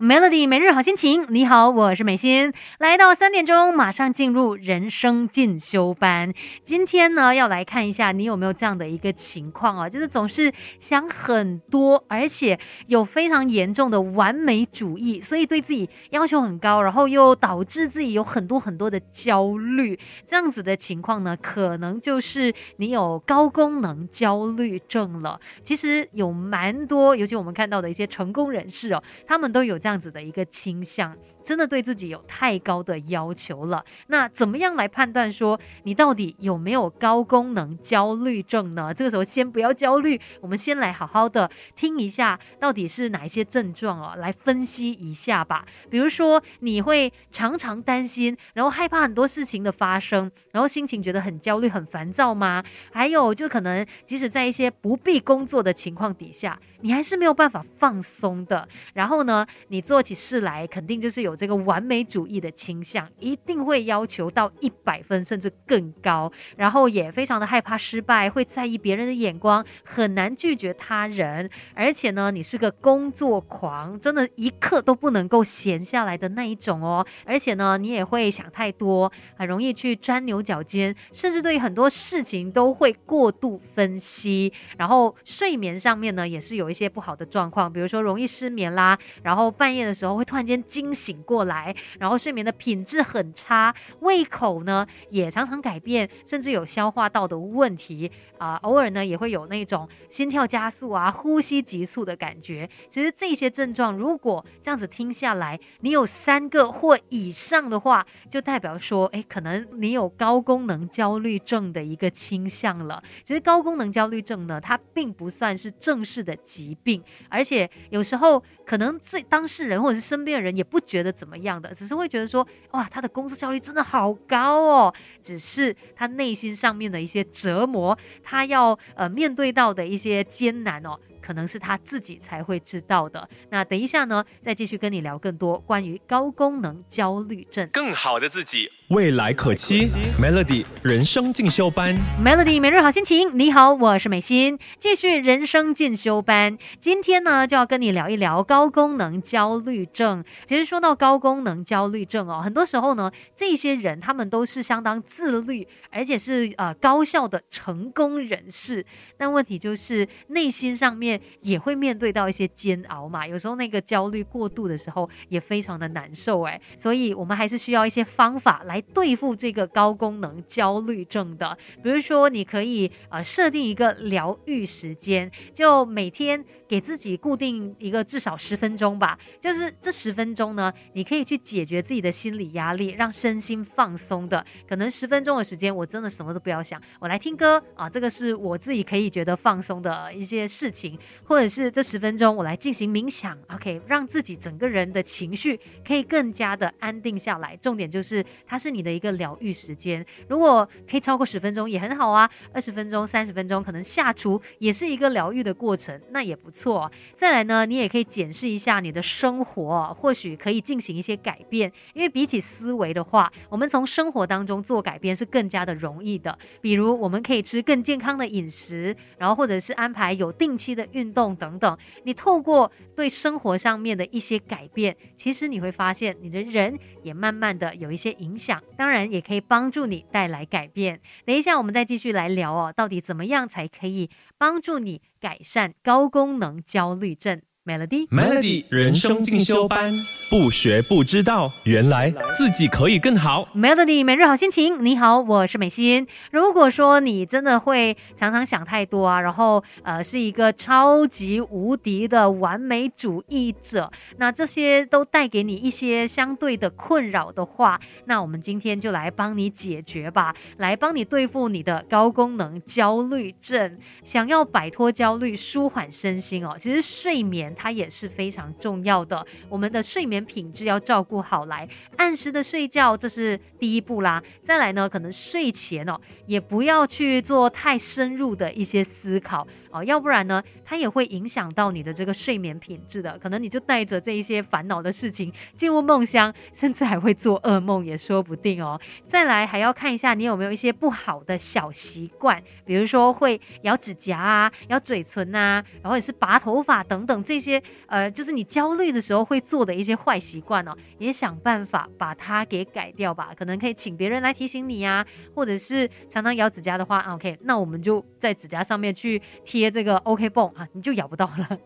Melody 每日好心情，你好，我是美心，来到三点钟，马上进入人生进修班。今天呢，要来看一下你有没有这样的一个情况啊，就是总是想很多，而且有非常严重的完美主义，所以对自己要求很高，然后又导致自己有很多很多的焦虑。这样子的情况呢，可能就是你有高功能焦虑症了。其实有蛮多，尤其我们看到的一些成功人士哦，他们都有这。这样子的一个倾向。真的对自己有太高的要求了。那怎么样来判断说你到底有没有高功能焦虑症呢？这个时候先不要焦虑，我们先来好好的听一下到底是哪一些症状哦，来分析一下吧。比如说你会常常担心，然后害怕很多事情的发生，然后心情觉得很焦虑、很烦躁吗？还有就可能即使在一些不必工作的情况底下，你还是没有办法放松的。然后呢，你做起事来肯定就是有。这个完美主义的倾向一定会要求到一百分甚至更高，然后也非常的害怕失败，会在意别人的眼光，很难拒绝他人。而且呢，你是个工作狂，真的一刻都不能够闲下来的那一种哦。而且呢，你也会想太多，很容易去钻牛角尖，甚至对于很多事情都会过度分析。然后睡眠上面呢，也是有一些不好的状况，比如说容易失眠啦，然后半夜的时候会突然间惊醒。过来，然后睡眠的品质很差，胃口呢也常常改变，甚至有消化道的问题啊，偶尔呢也会有那种心跳加速啊、呼吸急促的感觉。其实这些症状，如果这样子听下来，你有三个或以上的话，就代表说，哎，可能你有高功能焦虑症的一个倾向了。其实高功能焦虑症呢，它并不算是正式的疾病，而且有时候可能自当事人或者是身边的人也不觉得。怎么样的？只是会觉得说，哇，他的工作效率真的好高哦。只是他内心上面的一些折磨，他要呃面对到的一些艰难哦。可能是他自己才会知道的。那等一下呢，再继续跟你聊更多关于高功能焦虑症。更好的自己，未来可期。Melody 人生进修班，Melody 每日好心情。你好，我是美心，继续人生进修班。今天呢，就要跟你聊一聊高功能焦虑症。其实说到高功能焦虑症哦，很多时候呢，这些人他们都是相当自律，而且是呃高效的成功人士。但问题就是内心上面。也会面对到一些煎熬嘛，有时候那个焦虑过度的时候也非常的难受哎，所以我们还是需要一些方法来对付这个高功能焦虑症的。比如说，你可以呃设定一个疗愈时间，就每天给自己固定一个至少十分钟吧，就是这十分钟呢，你可以去解决自己的心理压力，让身心放松的。可能十分钟的时间，我真的什么都不要想，我来听歌啊，这个是我自己可以觉得放松的一些事情。或者是这十分钟我来进行冥想，OK，让自己整个人的情绪可以更加的安定下来。重点就是它是你的一个疗愈时间，如果可以超过十分钟也很好啊，二十分钟、三十分钟，可能下厨也是一个疗愈的过程，那也不错。再来呢，你也可以检视一下你的生活，或许可以进行一些改变，因为比起思维的话，我们从生活当中做改变是更加的容易的。比如我们可以吃更健康的饮食，然后或者是安排有定期的。运动等等，你透过对生活上面的一些改变，其实你会发现你的人也慢慢的有一些影响，当然也可以帮助你带来改变。等一下我们再继续来聊哦，到底怎么样才可以帮助你改善高功能焦虑症？Melody，Melody 人生进修班，不学不知道，原来自己可以更好。Melody 每日好心情，你好，我是美心。如果说你真的会常常想太多啊，然后呃是一个超级无敌的完美主义者，那这些都带给你一些相对的困扰的话，那我们今天就来帮你解决吧，来帮你对付你的高功能焦虑症。想要摆脱焦虑，舒缓身心哦，其实睡眠。它也是非常重要的，我们的睡眠品质要照顾好来，按时的睡觉，这是第一步啦。再来呢，可能睡前哦，也不要去做太深入的一些思考，哦，要不然呢，它也会影响到你的这个睡眠品质的。可能你就带着这一些烦恼的事情进入梦乡，甚至还会做噩梦也说不定哦。再来还要看一下你有没有一些不好的小习惯，比如说会咬指甲啊、咬嘴唇啊，然后也是拔头发等等这些，呃，就是你焦虑的时候会做的一些坏习惯哦，也想办法把它给改掉吧。可能可以请别人来提醒你呀，或者是常常咬指甲的话，OK，那我们就在指甲上面去贴贴这个 OK 绷啊，你就咬不到了。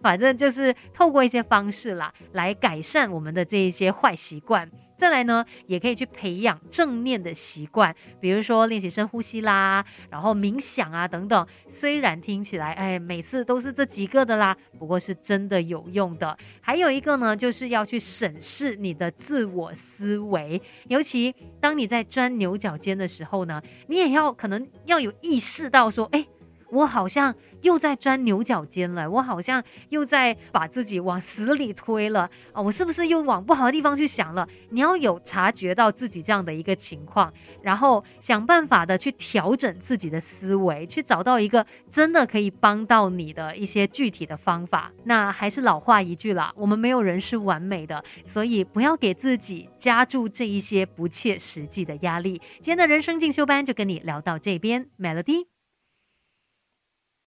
反正就是透过一些方式啦，来改善我们的这一些坏习惯。再来呢，也可以去培养正面的习惯，比如说练习深呼吸啦，然后冥想啊等等。虽然听起来，哎，每次都是这几个的啦，不过是真的有用的。还有一个呢，就是要去审视你的自我思维，尤其当你在钻牛角尖的时候呢，你也要可能要有意识到说，哎。我好像又在钻牛角尖了，我好像又在把自己往死里推了啊！我是不是又往不好的地方去想了？你要有察觉到自己这样的一个情况，然后想办法的去调整自己的思维，去找到一个真的可以帮到你的一些具体的方法。那还是老话一句啦，我们没有人是完美的，所以不要给自己加注这一些不切实际的压力。今天的人生进修班就跟你聊到这边，Melody。